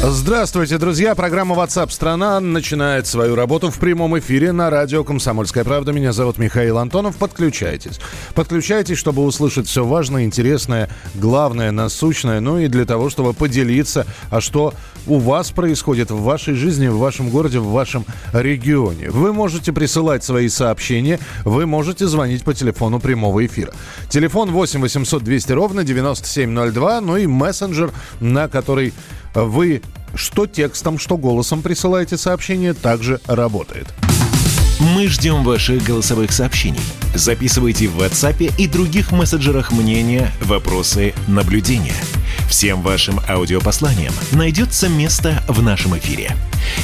Здравствуйте, друзья. Программа WhatsApp страна начинает свою работу в прямом эфире на радио «Комсомольская правда». Меня зовут Михаил Антонов. Подключайтесь. Подключайтесь, чтобы услышать все важное, интересное, главное, насущное. Ну и для того, чтобы поделиться, а что у вас происходит в вашей жизни, в вашем городе, в вашем регионе. Вы можете присылать свои сообщения, вы можете звонить по телефону прямого эфира. Телефон 8 800 200 ровно 9702, ну и мессенджер, на который вы что текстом, что голосом присылаете сообщение, также работает. Мы ждем ваших голосовых сообщений. Записывайте в WhatsApp и других мессенджерах мнения, вопросы, наблюдения. Всем вашим аудиопосланиям найдется место в нашем эфире.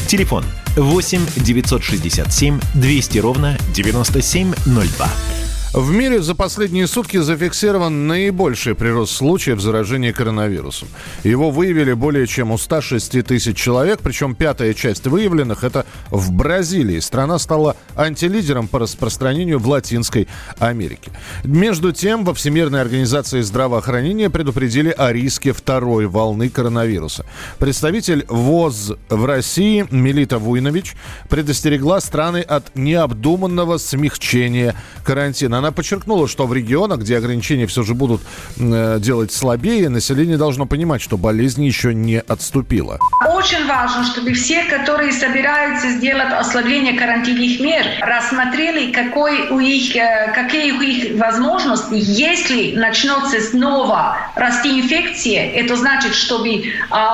Телефон 8 967 200 ровно 9702. В мире за последние сутки зафиксирован наибольший прирост случаев заражения коронавирусом. Его выявили более чем у 106 тысяч человек, причем пятая часть выявленных – это в Бразилии. Страна стала антилидером по распространению в Латинской Америке. Между тем, во Всемирной организации здравоохранения предупредили о риске второй волны коронавируса. Представитель ВОЗ в России Мелита Вуйнович предостерегла страны от необдуманного смягчения карантина. Она подчеркнула, что в регионах, где ограничения все же будут э, делать слабее, население должно понимать, что болезнь еще не отступила. Очень важно, чтобы все, которые собираются сделать ослабление карантинных мер, рассмотрели, какой у них, э, какие у них возможности. Если начнется снова расти инфекция, это значит, чтобы э,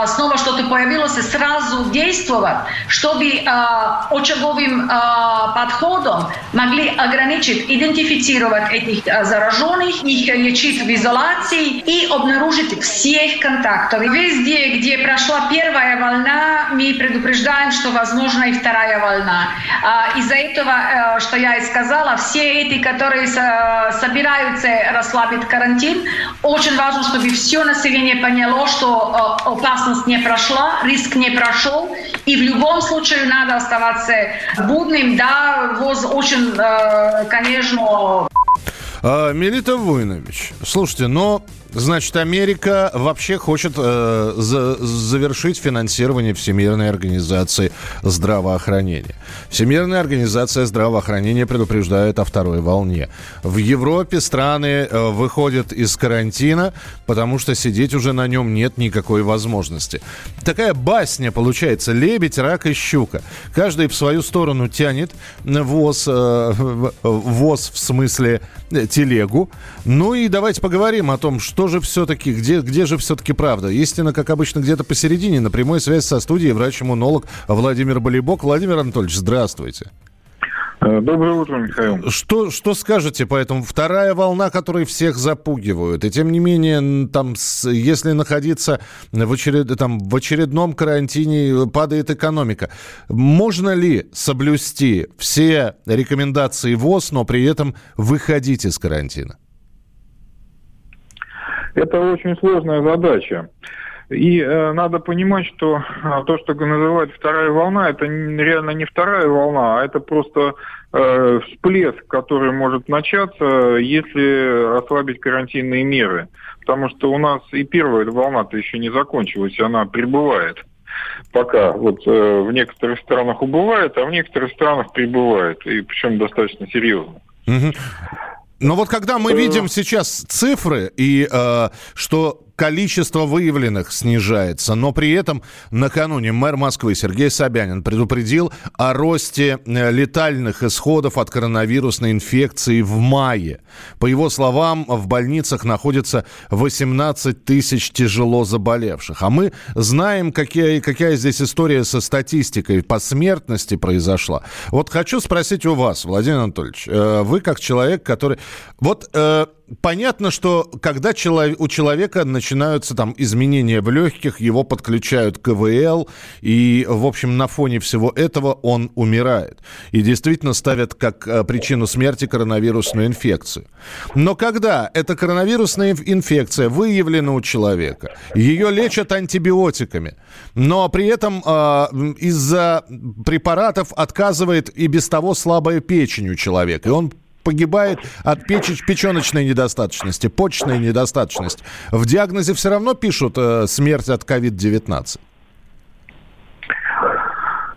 снова что-то появилось, сразу действовать, чтобы э, очаговым э, подходом могли ограничить, идентифицировать идентифицировать этих зараженных, их лечить в изоляции и обнаружить всех контактов. Везде, где прошла первая волна, мы предупреждаем, что возможна и вторая волна. Из-за этого, что я и сказала, все эти, которые собираются расслабить карантин, очень важно, чтобы все население поняло, что опасность не прошла, риск не прошел, и в любом случае надо оставаться будным. Да, ВОЗ очень, конечно, а, Мелита Войнович, слушайте, но Значит, Америка вообще хочет э, за, завершить финансирование Всемирной организации здравоохранения. Всемирная организация здравоохранения предупреждает о второй волне. В Европе страны э, выходят из карантина, потому что сидеть уже на нем нет никакой возможности. Такая басня получается. Лебедь, рак и щука. Каждый в свою сторону тянет ВОЗ, э, ВОЗ в смысле э, телегу. Ну и давайте поговорим о том, что что же все-таки, где, где же все-таки правда? Истина, как обычно, где-то посередине. На прямой связи со студией врач-иммунолог Владимир Болибок. Владимир Анатольевич, здравствуйте. Э, доброе утро, Михаил. Что, что скажете по этому? Вторая волна, которая всех запугивают. И тем не менее, там, если находиться в, очеред, там, в очередном карантине, падает экономика. Можно ли соблюсти все рекомендации ВОЗ, но при этом выходить из карантина? Это очень сложная задача. И э, надо понимать, что э, то, что называют вторая волна, это реально не вторая волна, а это просто э, всплеск, который может начаться, если ослабить карантинные меры. Потому что у нас и первая волна-то еще не закончилась, она прибывает. Пока вот э, в некоторых странах убывает, а в некоторых странах прибывает, и причем достаточно серьезно. Но вот когда мы видим сейчас цифры и э, что количество выявленных снижается, но при этом накануне мэр Москвы Сергей Собянин предупредил о росте э, летальных исходов от коронавирусной инфекции в мае. По его словам, в больницах находится 18 тысяч тяжело заболевших. А мы знаем, какие, какая здесь история со статистикой по смертности произошла. Вот хочу спросить у вас, Владимир Анатольевич, э, вы как человек, который... Вот э, понятно, что когда у человека начинаются там изменения в легких, его подключают к КВЛ, и, в общем, на фоне всего этого он умирает. И действительно ставят как э, причину смерти коронавирусную инфекцию. Но когда эта коронавирусная инфекция выявлена у человека, ее лечат антибиотиками, но при этом э, из-за препаратов отказывает и без того слабая печень у человека, и он погибает от печеч, печеночной недостаточности, почечной недостаточности. В диагнозе все равно пишут э, смерть от COVID-19.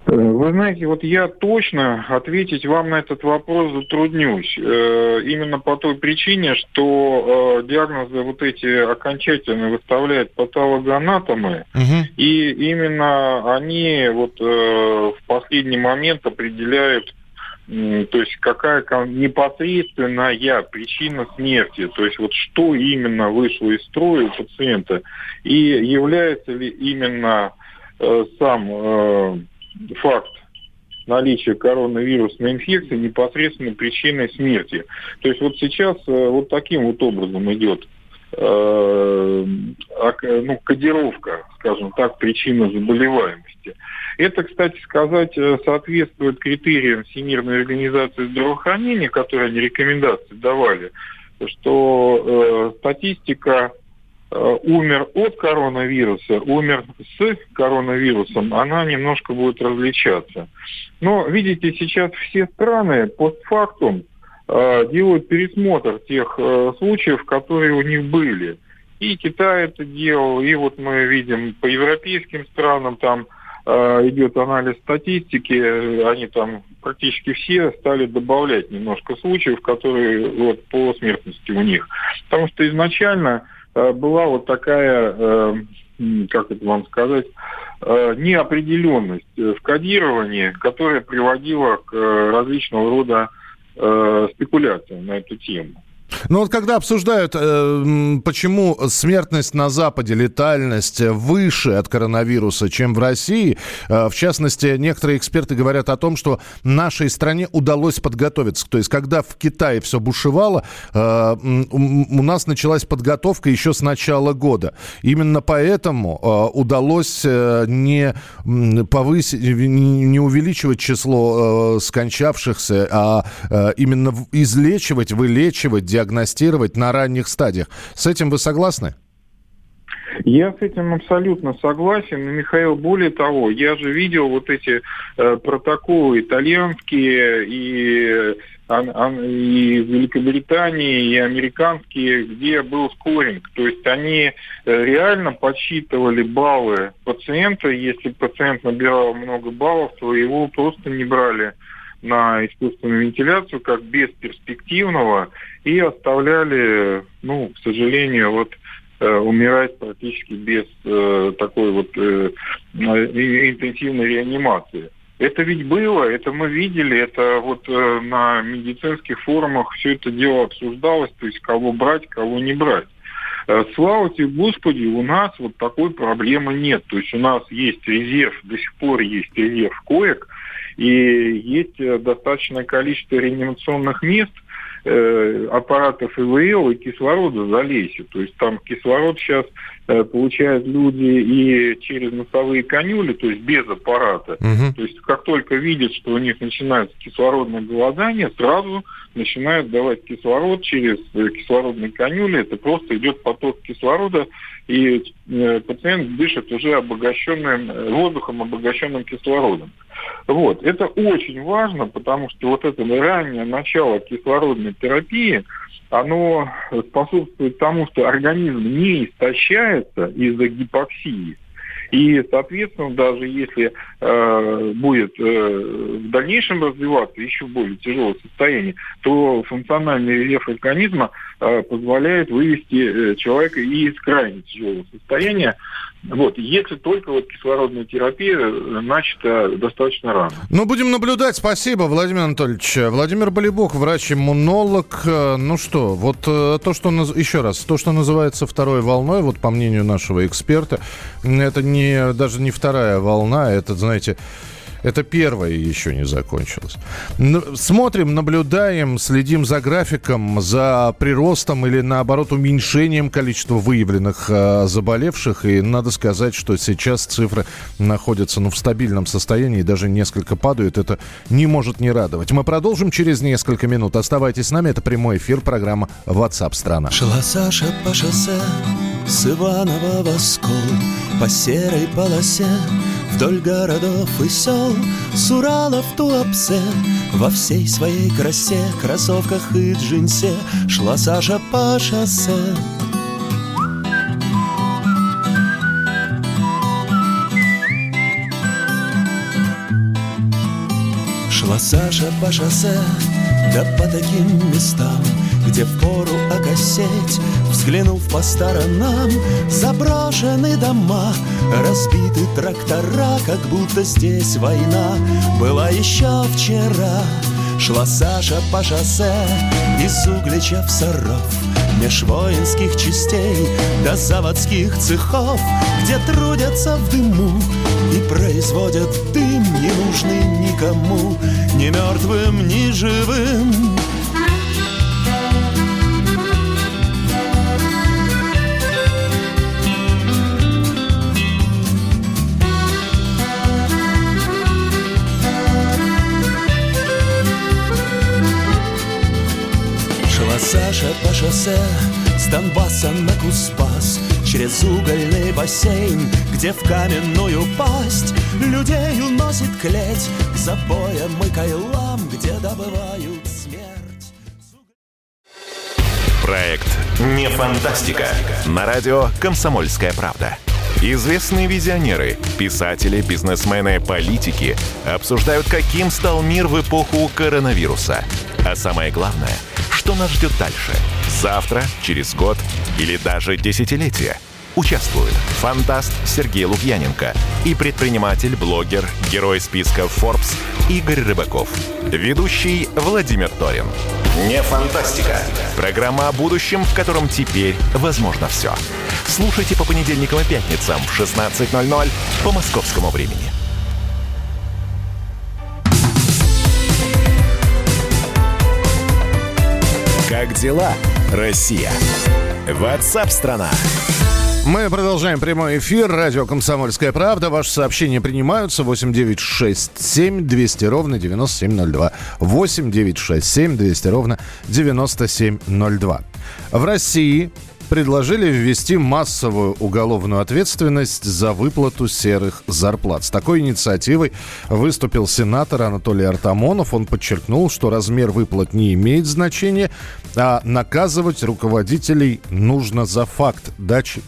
Э, вы знаете, вот я точно ответить вам на этот вопрос затруднюсь. Э, именно по той причине, что э, диагнозы вот эти окончательно выставляют патологоанатомы, угу. и именно они вот в последний момент определяют то есть какая непосредственная причина смерти, то есть вот что именно вышло из строя у пациента, и является ли именно сам факт наличия коронавирусной инфекции непосредственно причиной смерти. То есть вот сейчас э, вот таким вот образом идет э, ну, кодировка, скажем так, причины заболеваемости. Это, кстати сказать, э, соответствует критериям Всемирной организации здравоохранения, которые они рекомендации давали, что э, статистика Э, умер от коронавируса, умер с коронавирусом, она немножко будет различаться. Но, видите, сейчас все страны постфактум э, делают пересмотр тех э, случаев, которые у них были. И Китай это делал, и вот мы видим по европейским странам там э, идет анализ статистики, они там практически все стали добавлять немножко случаев, которые вот по смертности у них. Потому что изначально Э, была вот такая, э, как это вам сказать, э, неопределенность в кодировании, которая приводила к различного рода спекуляциям на эту тему. Ну вот когда обсуждают, э, почему смертность на Западе, летальность выше от коронавируса, чем в России, э, в частности, некоторые эксперты говорят о том, что нашей стране удалось подготовиться. То есть когда в Китае все бушевало, э, у нас началась подготовка еще с начала года. Именно поэтому удалось не повысить, не увеличивать число скончавшихся, а именно излечивать, вылечивать, диагностировать диагностировать на ранних стадиях. С этим вы согласны? Я с этим абсолютно согласен. Михаил, более того, я же видел вот эти э, протоколы итальянские и, а, а, и Великобритании, и американские, где был скоринг. То есть они э, реально подсчитывали баллы пациента. Если пациент набирал много баллов, то его просто не брали на искусственную вентиляцию как бесперспективного и оставляли, ну, к сожалению, вот э, умирать практически без э, такой вот э, интенсивной реанимации. Это ведь было, это мы видели, это вот э, на медицинских форумах все это дело обсуждалось, то есть кого брать, кого не брать. Э, слава тебе, Господи, у нас вот такой проблемы нет. То есть у нас есть резерв, до сих пор есть резерв коек, и есть э, достаточное количество реанимационных мест, э, аппаратов ИВЛ и кислорода залезет. То есть там кислород сейчас э, получают люди и через носовые конюли, то есть без аппарата. Угу. То есть как только видят, что у них начинается кислородное голодание, сразу начинают давать кислород через кислородные конюли. Это просто идет поток кислорода, и э, пациент дышит уже обогащенным э, воздухом, обогащенным кислородом. Вот. Это очень важно, потому что вот это раннее начало кислородной терапии, оно способствует тому, что организм не истощается из-за гипоксии. И, соответственно, даже если э, будет э, в дальнейшем развиваться еще более тяжелое состояние, то функциональный рельеф организма э, позволяет вывести э, человека из крайне тяжелого состояния вот, если только вот кислородная терапия э, начата достаточно рано. Ну, будем наблюдать. Спасибо, Владимир Анатольевич. Владимир Болибок, врач-иммунолог. Э, ну что, вот э, то, что... Еще раз, то, что называется второй волной, вот по мнению нашего эксперта, это не, даже не вторая волна, это, знаете, это первое еще не закончилось. Смотрим, наблюдаем, следим за графиком, за приростом или наоборот уменьшением количества выявленных э, заболевших. И надо сказать, что сейчас цифры находятся ну, в стабильном состоянии, даже несколько падают. Это не может не радовать. Мы продолжим через несколько минут. Оставайтесь с нами. Это прямой эфир программы WhatsApp страна. Шла Саша по шоссе с Иванова в Оскол, по серой полосе Вдоль городов и сел, с Урала в Туапсе. Во всей своей красе, кроссовках и джинсе Шла Саша по шоссе. Шла Саша по шоссе, да по таким местам где впору окосеть Взглянув по сторонам Заброшены дома Разбиты трактора Как будто здесь война Была еще вчера. Шла Саша по шоссе Из Углича в Саров Меж воинских частей До заводских цехов Где трудятся в дыму И производят дым Ненужный никому Ни мертвым, ни живым Саша по шоссе с Донбасса на Куспас Через угольный бассейн, где в каменную пасть Людей уносит клеть к забоям и кайлам Где добывают смерть Проект «Не фантастика» на радио «Комсомольская правда». Известные визионеры, писатели, бизнесмены, политики обсуждают, каким стал мир в эпоху коронавируса. А самое главное – что нас ждет дальше? Завтра, через год или даже десятилетие? Участвуют фантаст Сергей Лукьяненко и предприниматель, блогер, герой списка Forbes Игорь Рыбаков. Ведущий Владимир Торин. Не фантастика. Программа о будущем, в котором теперь возможно все. Слушайте по понедельникам и пятницам в 16.00 по московскому времени. Как дела, Россия? Ватсап-страна! Мы продолжаем прямой эфир. Радио «Комсомольская правда». Ваши сообщения принимаются. 8967 200 ровно 9702. 8967 200 ровно 9702. В России предложили ввести массовую уголовную ответственность за выплату серых зарплат. С такой инициативой выступил сенатор Анатолий Артамонов. Он подчеркнул, что размер выплат не имеет значения, а наказывать руководителей нужно за факт дачи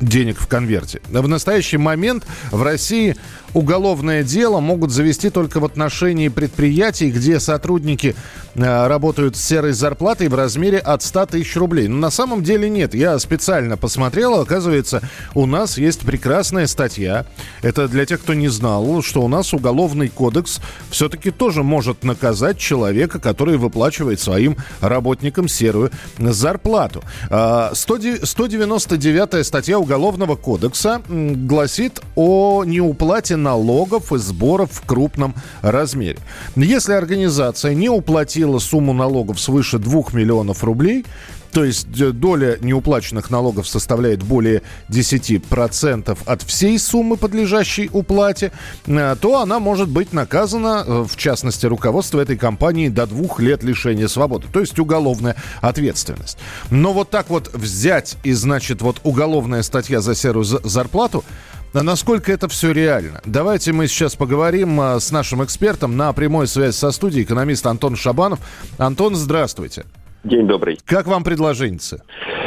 денег в конверте. В настоящий момент в России уголовное дело могут завести только в отношении предприятий, где сотрудники э, работают с серой зарплатой в размере от 100 тысяч рублей. Но на самом деле нет. Я специально посмотрел, оказывается, у нас есть прекрасная статья. Это для тех, кто не знал, что у нас уголовный кодекс все-таки тоже может наказать человека, который выплачивает своим работникам серую зарплату. 199 а, статья Уголовного кодекса гласит о неуплате налогов и сборов в крупном размере. Если организация не уплатила сумму налогов свыше 2 миллионов рублей, то есть э, доля неуплаченных налогов составляет более 10% от всей суммы, подлежащей уплате, э, то она может быть наказана, э, в частности, руководство этой компании до двух лет лишения свободы. То есть уголовная ответственность. Но вот так вот взять и, значит, вот уголовная статья за серую зарплату, а насколько это все реально? Давайте мы сейчас поговорим а, с нашим экспертом на прямой связи со студией, экономист Антон Шабанов. Антон, здравствуйте. День добрый. Как вам предложение?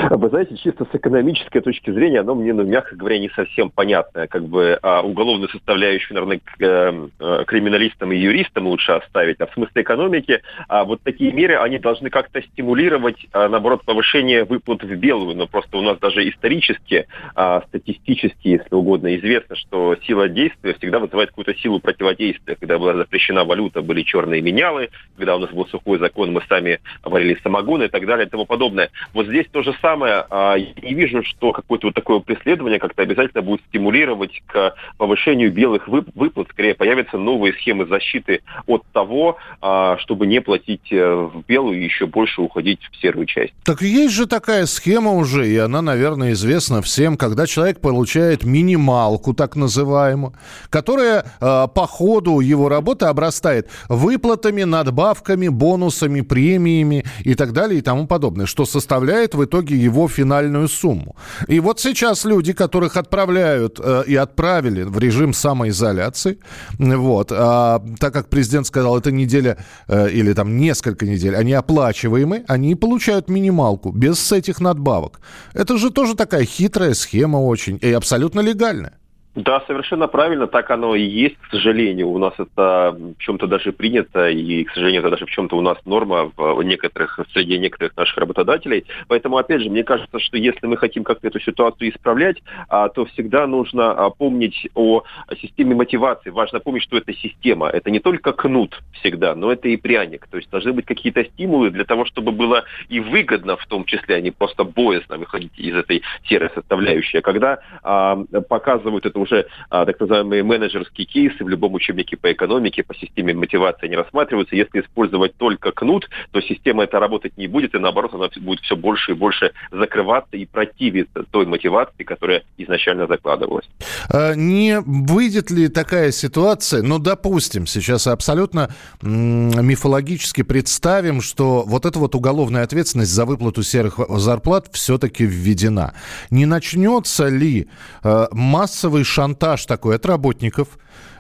Вы знаете, чисто с экономической точки зрения, оно мне, ну, мягко говоря, не совсем понятное. Как бы а уголовную составляющую, наверное, к э, криминалистам и юристам лучше оставить. А в смысле экономики, а вот такие меры, они должны как-то стимулировать, а, наоборот, повышение выплат в белую. Но просто у нас даже исторически, а, статистически, если угодно, известно, что сила действия всегда вызывает какую-то силу противодействия. Когда была запрещена валюта, были черные менялы. Когда у нас был сухой закон, мы сами варили самогон вагоны и так далее и тому подобное. Вот здесь то же самое. А, я не вижу, что какое-то вот такое преследование как-то обязательно будет стимулировать к повышению белых выплат. Скорее появятся новые схемы защиты от того, а, чтобы не платить э, в белую и еще больше уходить в серую часть. Так есть же такая схема уже, и она, наверное, известна всем, когда человек получает минималку, так называемую, которая э, по ходу его работы обрастает выплатами, надбавками, бонусами, премиями и так далее и тому подобное, что составляет в итоге его финальную сумму. И вот сейчас люди, которых отправляют э, и отправили в режим самоизоляции, вот, а, так как президент сказал, это неделя э, или там несколько недель, они оплачиваемы, они получают минималку без этих надбавок. Это же тоже такая хитрая схема очень и абсолютно легальная. Да, совершенно правильно, так оно и есть, к сожалению. У нас это в чем-то даже принято, и, к сожалению, это даже в чем-то у нас норма в некоторых, среди некоторых наших работодателей. Поэтому, опять же, мне кажется, что если мы хотим как-то эту ситуацию исправлять, а, то всегда нужно а, помнить о системе мотивации. Важно помнить, что это система. Это не только кнут всегда, но это и пряник. То есть должны быть какие-то стимулы для того, чтобы было и выгодно, в том числе, а не просто боязно выходить из этой серой составляющей. Когда а, показывают эту уже а, так называемые менеджерские кейсы в любом учебнике по экономике, по системе мотивации не рассматриваются. Если использовать только кнут, то система это работать не будет, и наоборот, она будет все больше и больше закрываться и противиться той мотивации, которая изначально закладывалась. А не выйдет ли такая ситуация, ну, допустим, сейчас абсолютно мифологически представим, что вот эта вот уголовная ответственность за выплату серых зарплат все-таки введена. Не начнется ли э, массовый шантаж такой от работников,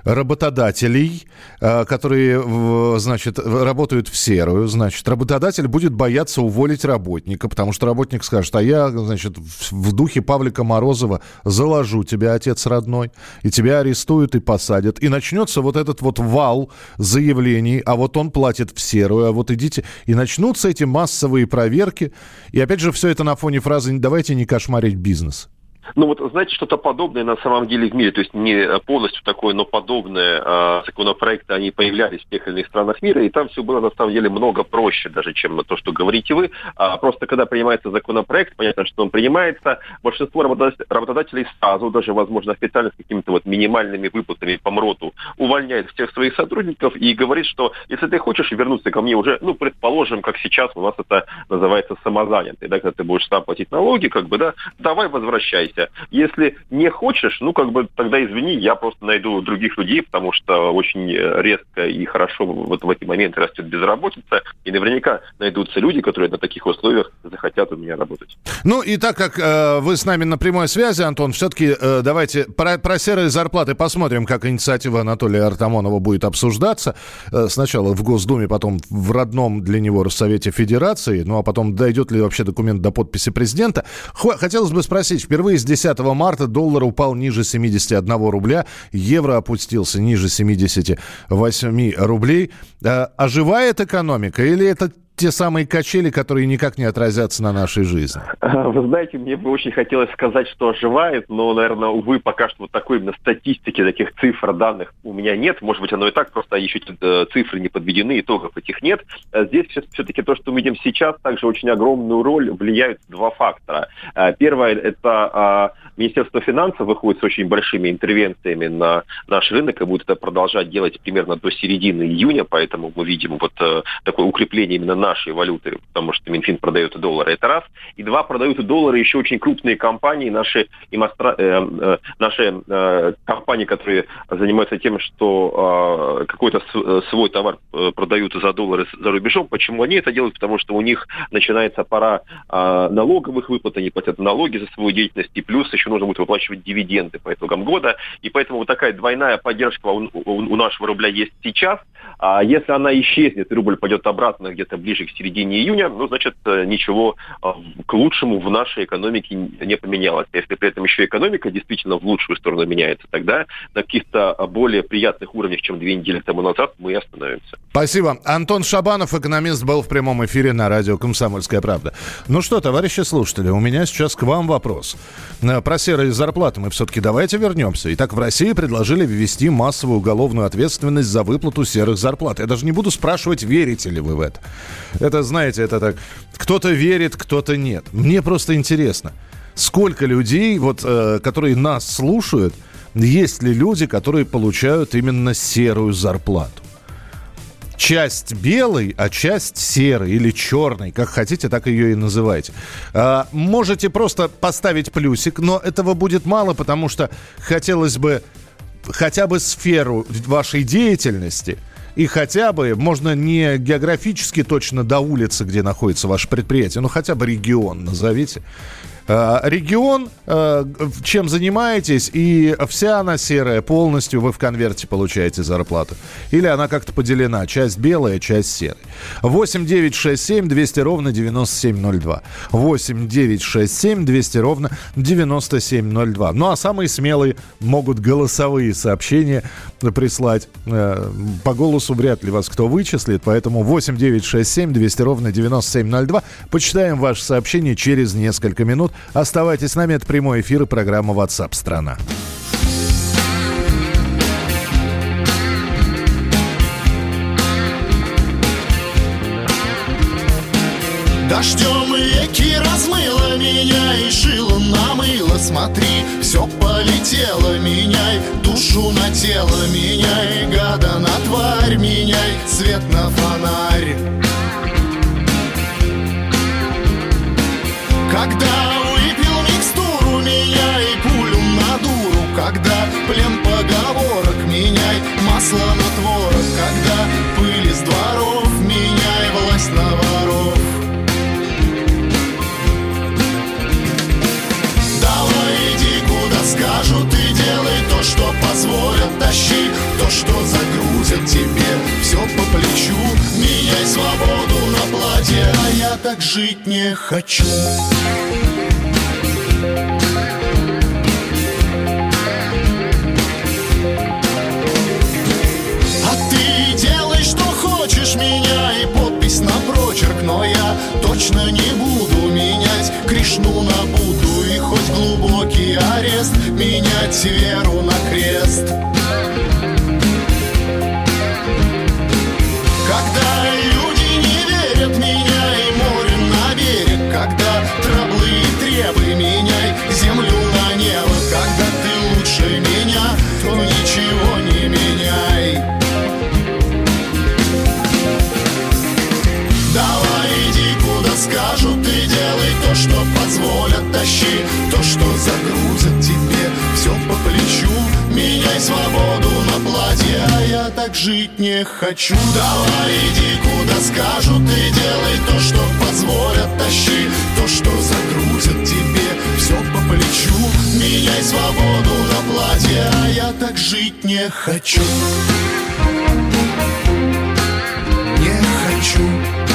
работодателей, э, которые, значит, работают в серую, значит, работодатель будет бояться уволить работника, потому что работник скажет, а я, значит, в духе Павлика Морозова заложу тебя, отец родной, и тебя арестуют и посадят. И начнется вот этот вот вал заявлений, а вот он платит в серую, а вот идите. И начнутся эти массовые проверки. И опять же, все это на фоне фразы «давайте не кошмарить бизнес». Ну вот, знаете, что-то подобное на самом деле в мире, то есть не полностью такое, но подобное э, законопроекты, они появлялись в тех или иных странах мира, и там все было на самом деле много проще даже, чем то, что говорите вы. А просто когда принимается законопроект, понятно, что он принимается, большинство работодателей сразу, даже, возможно, официально с какими-то вот минимальными выплатами по МРОТу, увольняет всех своих сотрудников и говорит, что если ты хочешь вернуться ко мне уже, ну, предположим, как сейчас у нас это называется самозанятый, да, когда ты будешь сам платить налоги, как бы, да, давай возвращайся развития. Если не хочешь, ну, как бы тогда извини, я просто найду других людей, потому что очень резко и хорошо вот в эти моменты растет безработица, и наверняка найдутся люди, которые на таких условиях захотят у меня работать. Ну, и так как э, вы с нами на прямой связи, Антон, все-таки э, давайте про, про серые зарплаты посмотрим, как инициатива Анатолия Артамонова будет обсуждаться. Э, сначала в Госдуме, потом в родном для него Россовете Федерации, ну, а потом дойдет ли вообще документ до подписи президента. Хотелось бы спросить, впервые 10 марта доллар упал ниже 71 рубля, евро опустился ниже 78 рублей. Э, оживает экономика или это те самые качели, которые никак не отразятся на нашей жизни? Вы знаете, мне бы очень хотелось сказать, что оживает, но, наверное, увы, пока что вот такой именно статистики, таких цифр, данных у меня нет. Может быть, оно и так, просто еще э, цифры не подведены, итогов этих нет. Э, здесь все-таки то, что мы видим сейчас, также очень огромную роль влияют два фактора. Э, первое – это а, Министерство финансов выходит с очень большими интервенциями на наш рынок и будет это продолжать делать примерно до середины июня, поэтому мы видим вот такое укрепление именно нашей валюты, потому что Минфин продает доллары, это раз. И два, продают доллары еще очень крупные компании, наши, имостра... э, э, наши э, компании, которые занимаются тем, что э, какой-то э, свой товар э, продают за доллары за рубежом. Почему они это делают? Потому что у них начинается пора э, налоговых выплат, они платят налоги за свою деятельность, и плюс еще нужно будет выплачивать дивиденды по итогам года. И поэтому вот такая двойная поддержка у, у, у нашего рубля есть сейчас. А если она исчезнет, и рубль пойдет обратно где-то ближе к середине июня, ну, значит, э, ничего а, к лучшему в нашей экономике не поменялось. Если при этом еще экономика действительно в лучшую сторону меняется, тогда на каких-то а, более приятных уровнях, чем две недели тому назад, мы остановимся. Спасибо. Антон Шабанов, экономист, был в прямом эфире на радио «Комсомольская правда». Ну что, товарищи слушатели, у меня сейчас к вам вопрос. Э, про серые зарплаты мы все-таки давайте вернемся. Итак, в России предложили ввести массовую уголовную ответственность за выплату серых зарплат. Я даже не буду спрашивать, верите ли вы в это. Это, знаете, это так, кто-то верит, кто-то нет. Мне просто интересно, сколько людей, вот, э, которые нас слушают, есть ли люди, которые получают именно серую зарплату? Часть белой, а часть серой или черной, как хотите, так ее и называйте. А, можете просто поставить плюсик, но этого будет мало, потому что хотелось бы хотя бы сферу вашей деятельности – и хотя бы, можно не географически точно до улицы, где находится ваше предприятие, но хотя бы регион назовите. Э, регион, э, чем занимаетесь, и вся она серая, полностью вы в конверте получаете зарплату. Или она как-то поделена, часть белая, часть серая. 8 9 6 7 200 ровно 9702. 8 9 6 7 200 ровно 9702. Ну а самые смелые могут голосовые сообщения прислать. Э, по голосу вряд ли вас кто вычислит, поэтому 8 9 6 7 200 ровно 9702. Почитаем ваше сообщение через несколько минут. Оставайтесь с нами, это прямой эфир и программа WhatsApp страна. Дождем реки размыло меня и шило намыло Смотри, все полетело, меняй душу на тело Меняй гада на тварь, меняй свет на фонарь Когда творог Когда пыль из дворов Меняй власть на воров. Давай иди куда скажут И делай то, что позволят Тащи то, что загрузят тебе. Все по плечу Меняй свободу на платье А я так жить не хочу точно не буду менять. Кришну на Будду И хоть глубокий арест Менять веру на крест. Когда позволят Тащи то, что загрузят тебе. Все по плечу, меняй свободу на платье А я так жить не хочу. Давай иди куда скажут и делай то, что позволят Тащи то, что загрузят тебе. Все по плечу, меняй свободу на платье А я так жить не хочу. Не хочу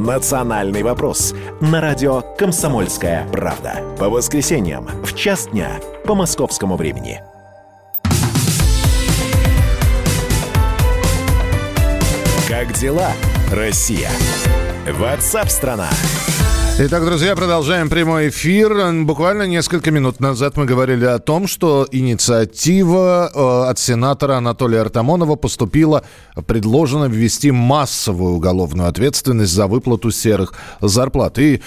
«Национальный вопрос» на радио «Комсомольская правда». По воскресеньям в час дня по московскому времени. Как дела, Россия? Ватсап-страна! Итак, друзья, продолжаем прямой эфир. Буквально несколько минут назад мы говорили о том, что инициатива э, от сенатора Анатолия Артамонова поступила, предложено ввести массовую уголовную ответственность за выплату серых зарплат. И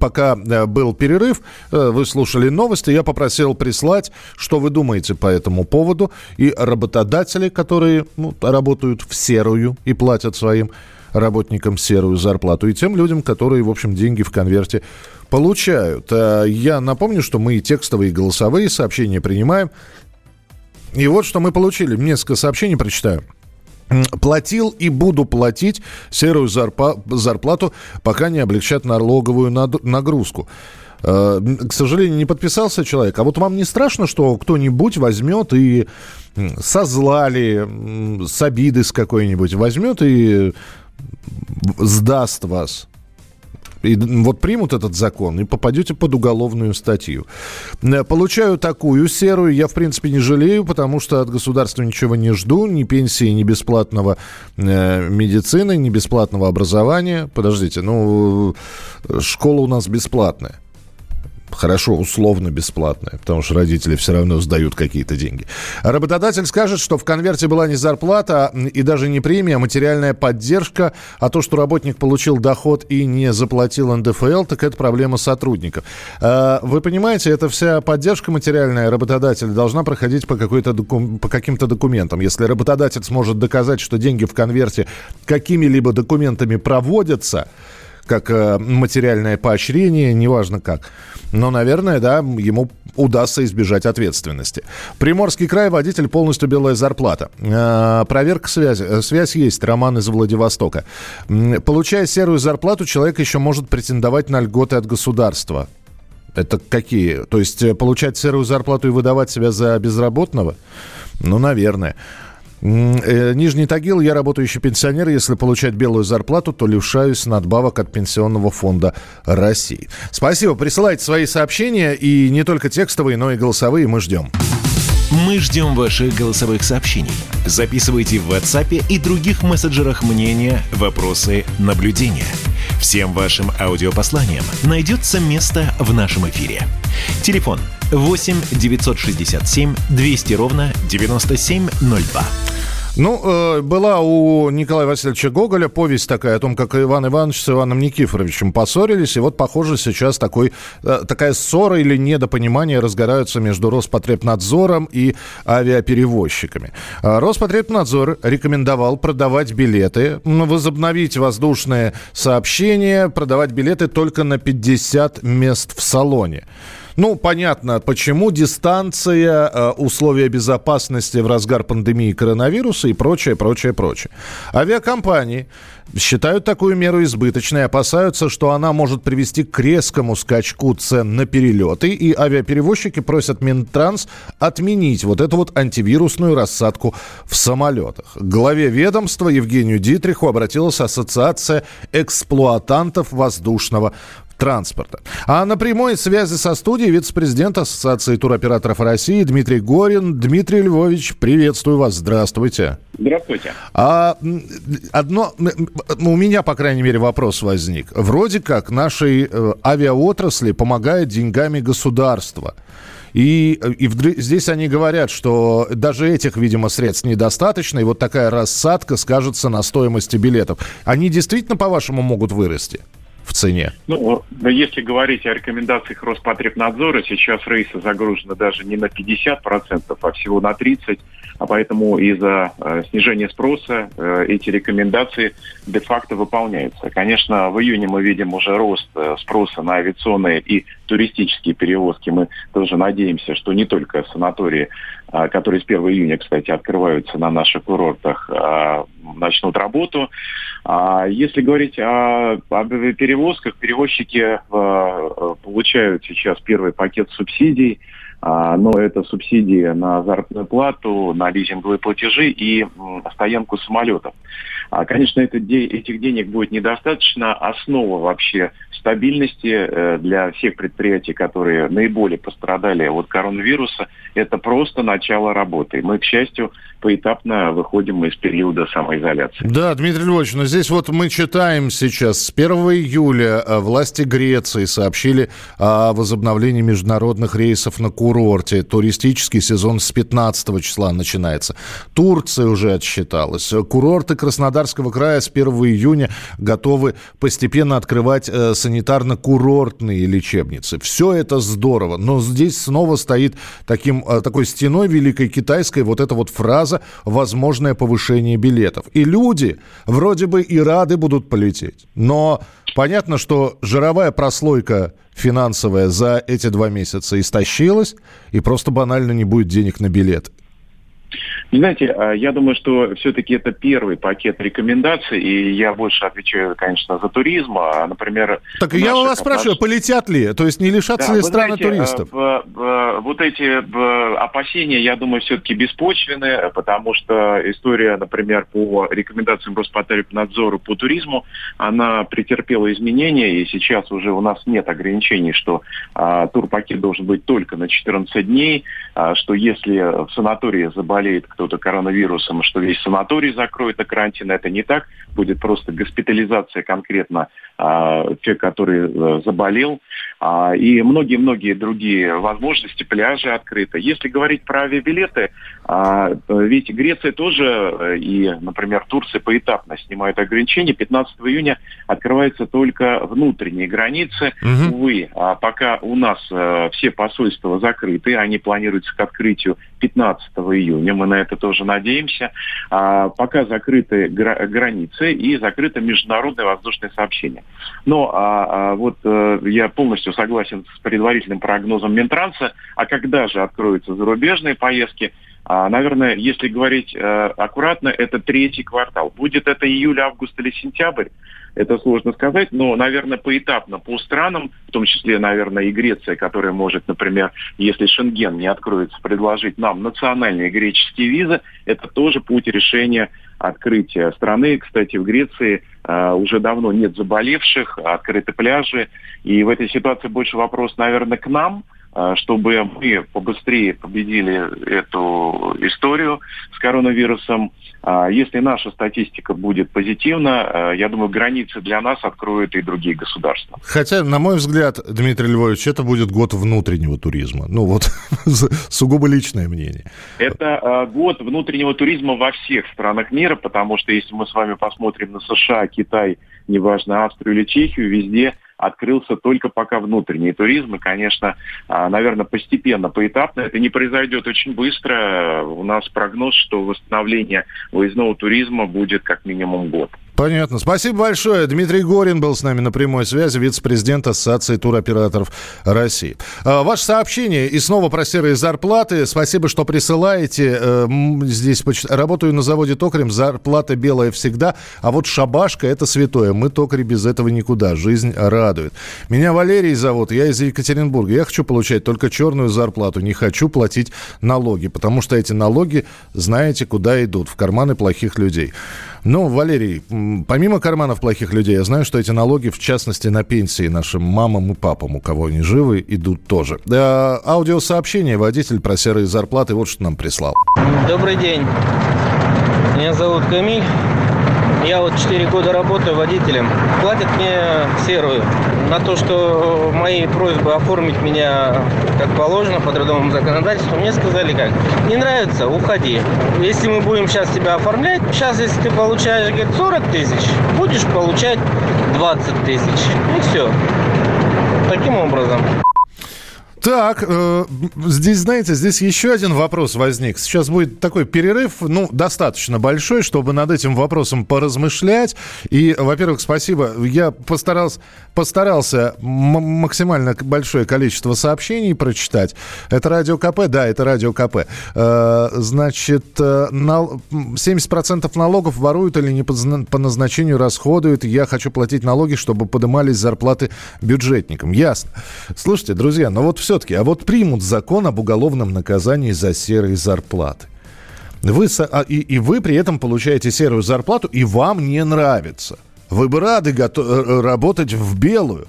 пока э, был перерыв, э, вы слушали новости, я попросил прислать, что вы думаете по этому поводу. И работодатели, которые ну, работают в серую и платят своим работникам серую зарплату и тем людям, которые, в общем, деньги в конверте получают. А я напомню, что мы и текстовые, и голосовые сообщения принимаем. И вот что мы получили. Несколько сообщений прочитаю. Платил и буду платить серую зарплату, пока не облегчат налоговую нагрузку. Э, к сожалению, не подписался человек. А вот вам не страшно, что кто-нибудь возьмет и со зла с обиды с какой-нибудь возьмет и сдаст вас? И вот примут этот закон и попадете под уголовную статью. Э, получаю такую серую, я в принципе не жалею, потому что от государства ничего не жду, ни пенсии, ни бесплатного э, медицины, ни бесплатного образования. Подождите, ну э, школа у нас бесплатная хорошо, условно бесплатная, потому что родители все равно сдают какие-то деньги. Работодатель скажет, что в конверте была не зарплата и даже не премия, а материальная поддержка, а то, что работник получил доход и не заплатил НДФЛ, так это проблема сотрудников. А, вы понимаете, эта вся поддержка материальная работодателя должна проходить по, какой-то доку... по каким-то документам. Если работодатель сможет доказать, что деньги в конверте какими-либо документами проводятся, как э, материальное поощрение, неважно как. Но, наверное, да, ему удастся избежать ответственности. Приморский край, водитель полностью белая зарплата. Э, проверка связи. Связь есть, Роман из Владивостока. Получая серую зарплату, человек еще может претендовать на льготы от государства. Это какие? То есть э, получать серую зарплату и выдавать себя за безработного? Ну, наверное. Э, Нижний Тагил, я работающий пенсионер. Если получать белую зарплату, то лишаюсь надбавок от Пенсионного фонда России. Спасибо. Присылайте свои сообщения. И не только текстовые, но и голосовые. Мы ждем. Мы ждем ваших голосовых сообщений. Записывайте в WhatsApp и других мессенджерах мнения, вопросы, наблюдения. Всем вашим аудиопосланиям найдется место в нашем эфире. Телефон 8 967 200 ровно 9702. Ну, э, была у Николая Васильевича Гоголя повесть такая о том, как Иван Иванович с Иваном Никифоровичем поссорились. И вот, похоже, сейчас такой, э, такая ссора или недопонимание разгораются между Роспотребнадзором и авиаперевозчиками. А Роспотребнадзор рекомендовал продавать билеты, возобновить воздушные сообщения, продавать билеты только на 50 мест в салоне. Ну, понятно, почему дистанция, э, условия безопасности в разгар пандемии коронавируса и прочее, прочее, прочее. Авиакомпании считают такую меру избыточной, опасаются, что она может привести к резкому скачку цен на перелеты, и авиаперевозчики просят Минтранс отменить вот эту вот антивирусную рассадку в самолетах. К главе ведомства Евгению Дитриху обратилась Ассоциация эксплуатантов воздушного транспорта. А на прямой связи со студией вице-президент Ассоциации туроператоров России Дмитрий Горин. Дмитрий Львович, приветствую вас. Здравствуйте. Здравствуйте. А, одно, у меня, по крайней мере, вопрос возник. Вроде как нашей э, авиаотрасли помогает деньгами государства. И, и здесь они говорят, что даже этих, видимо, средств недостаточно, и вот такая рассадка скажется на стоимости билетов. Они действительно, по-вашему, могут вырасти? В цене? Ну, если говорить о рекомендациях Роспотребнадзора, сейчас рейсы загружены даже не на 50%, а всего на 30%, а поэтому из-за э, снижения спроса э, эти рекомендации де-факто выполняются. Конечно, в июне мы видим уже рост э, спроса на авиационные и туристические перевозки. Мы тоже надеемся, что не только санатории, э, которые с 1 июня, кстати, открываются на наших курортах, э, начнут работу. А если говорить о, о перевозках, перевозчики э, получают сейчас первый пакет субсидий, а, но это субсидии на заработную плату, на лизинговые платежи и стоянку самолетов. А, конечно, это, этих денег будет недостаточно. Основа вообще стабильности э, для всех предприятий, которые наиболее пострадали от коронавируса, это просто начало работы. Мы, к счастью, поэтапно выходим из периода самоизоляции. Да, Дмитрий Львович, но здесь вот мы читаем сейчас, с 1 июля э, власти Греции сообщили о возобновлении международных рейсов на курорте. Туристический сезон с 15 числа начинается. Турция уже отсчиталась. Курорты Краснодарского края с 1 июня готовы постепенно открывать э, санитарно-курортные лечебницы. Все это здорово, но здесь снова стоит таким, э, такой стеной Великой Китайской вот эта вот фраза «возможное повышение билетов». И люди вроде бы и рады будут полететь, но понятно, что жировая прослойка финансовая за эти два месяца истощилась, и просто банально не будет денег на билет. Не знаете, а, я думаю, что все-таки это первый пакет рекомендаций, и я больше отвечаю, конечно, за туризм. А, например, так я у вас спрашиваю, полетят ли? То есть не лишатся да, ли страны знаете, туристов? Вот эти опасения, я думаю, все-таки беспочвены, потому что история, например, по рекомендациям Роспотребнадзора по туризму, она претерпела изменения, и сейчас уже у нас нет ограничений, что а, турпакет должен быть только на 14 дней, а, что если в санатории заболеет кто-то коронавирусом, что весь санаторий закроет на карантин. Это не так. Будет просто госпитализация конкретно а, тех, который а, заболел. А, и многие-многие другие возможности. Пляжи открыты. Если говорить про авиабилеты, а, ведь Греция тоже э, и, например, Турция поэтапно снимают ограничения. 15 июня открываются только внутренние границы. Угу. Увы, а пока у нас а, все посольства закрыты, они планируются к открытию 15 июня. Мы на это тоже надеемся. Пока закрыты гра- границы и закрыто международное воздушное сообщение. Но вот а, я полностью согласен с предварительным прогнозом Минтранса. А когда же откроются зарубежные поездки? А, наверное, если говорить э, аккуратно, это третий квартал. Будет это июль, август или сентябрь, это сложно сказать, но, наверное, поэтапно по странам, в том числе, наверное, и Греция, которая может, например, если Шенген не откроется, предложить нам национальные греческие визы, это тоже путь решения открытия страны. Кстати, в Греции э, уже давно нет заболевших, открыты пляжи, и в этой ситуации больше вопрос, наверное, к нам – а, чтобы мы побыстрее победили эту историю с коронавирусом. А, если наша статистика будет позитивна, а, я думаю, границы для нас откроют и другие государства. Хотя, на мой взгляд, Дмитрий Львович, это будет год внутреннего туризма. Ну вот, сугубо личное мнение. Это год внутреннего туризма во всех странах мира, потому что если мы с вами посмотрим на США, Китай, неважно, Австрию или Чехию, везде открылся только пока внутренний туризм. И, конечно, а, наверное, постепенно, поэтапно. Это не произойдет очень быстро. У нас прогноз, что восстановление выездного туризма будет как минимум год. Понятно. Спасибо большое. Дмитрий Горин был с нами на прямой связи, вице-президент Ассоциации туроператоров России. А, ваше сообщение и снова про серые зарплаты. Спасибо, что присылаете. Э, здесь работаю на заводе токарем, зарплата белая всегда, а вот шабашка – это святое. Мы токари без этого никуда. Жизнь радует. Меня Валерий зовут, я из Екатеринбурга. Я хочу получать только черную зарплату, не хочу платить налоги, потому что эти налоги, знаете, куда идут? В карманы плохих людей. Ну, Валерий, помимо карманов плохих людей, я знаю, что эти налоги, в частности, на пенсии нашим мамам и папам, у кого они живы, идут тоже. Да, аудиосообщение водитель про серые зарплаты вот что нам прислал. Добрый день. Меня зовут Камиль. Я вот 4 года работаю водителем. Платят мне серую. На то, что мои просьбы оформить меня как положено по трудовому законодательству, мне сказали как. Не нравится, уходи. Если мы будем сейчас тебя оформлять, сейчас если ты получаешь, говорит, 40 тысяч, будешь получать 20 тысяч. И все. Таким образом. Так, э, здесь, знаете, здесь еще один вопрос возник. Сейчас будет такой перерыв, ну, достаточно большой, чтобы над этим вопросом поразмышлять. И, во-первых, спасибо. Я постарался, постарался максимально большое количество сообщений прочитать. Это Радио КП? Да, это Радио КП. Э, значит, э, 70% налогов воруют или не по назначению расходуют. Я хочу платить налоги, чтобы поднимались зарплаты бюджетникам. Ясно. Слушайте, друзья, ну вот все все-таки, а вот примут закон об уголовном наказании за серые зарплаты. Вы, а, и, и вы при этом получаете серую зарплату, и вам не нравится. Вы бы рады готов, э, э, работать в белую.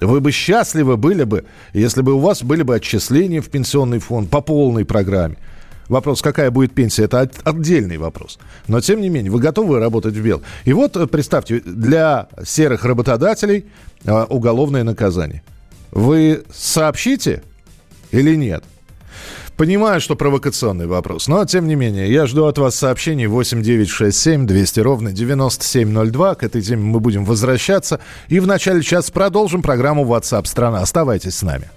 Вы бы счастливы были бы, если бы у вас были бы отчисления в пенсионный фонд по полной программе. Вопрос, какая будет пенсия, это отдельный вопрос. Но, тем не менее, вы готовы работать в бел. И вот, э, представьте, для серых работодателей уголовное наказание – вы сообщите или нет? Понимаю, что провокационный вопрос, но тем не менее, я жду от вас сообщений 8967 200 ровно 9702. К этой теме мы будем возвращаться. И в начале часа продолжим программу WhatsApp страна. Оставайтесь с нами.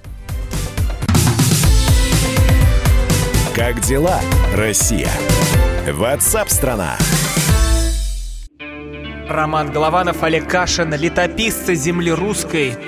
Как дела, Россия? WhatsApp страна. Роман Голованов, Олег Кашин, летописцы земли русской –